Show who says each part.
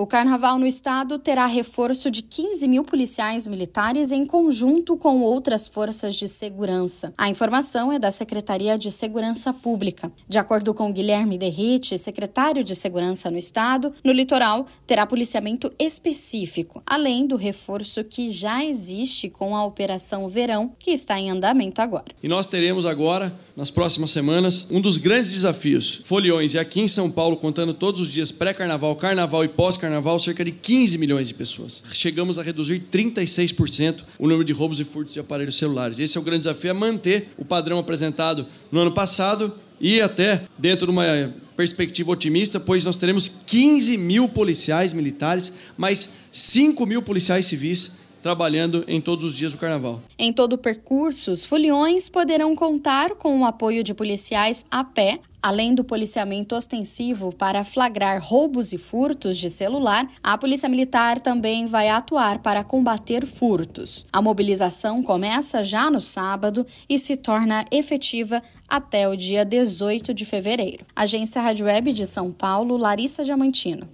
Speaker 1: O carnaval no estado terá reforço de 15 mil policiais militares em conjunto com outras forças de segurança. A informação é da Secretaria de Segurança Pública. De acordo com Guilherme Derrite, secretário de Segurança no estado, no litoral terá policiamento específico, além do reforço que já existe com a Operação Verão, que está em andamento agora.
Speaker 2: E nós teremos agora, nas próximas semanas, um dos grandes desafios. Foliões, e aqui em São Paulo, contando todos os dias pré-carnaval, carnaval e pós-carnaval carnaval cerca de 15 milhões de pessoas. Chegamos a reduzir 36% o número de roubos e furtos de aparelhos celulares. Esse é o grande desafio, é manter o padrão apresentado no ano passado e até dentro de uma perspectiva otimista, pois nós teremos 15 mil policiais militares, mais 5 mil policiais civis trabalhando em todos os dias do carnaval.
Speaker 1: Em todo o percurso, os foliões poderão contar com o apoio de policiais a pé, Além do policiamento ostensivo para flagrar roubos e furtos de celular, a Polícia Militar também vai atuar para combater furtos. A mobilização começa já no sábado e se torna efetiva até o dia 18 de fevereiro. Agência Rádio Web de São Paulo, Larissa Diamantino.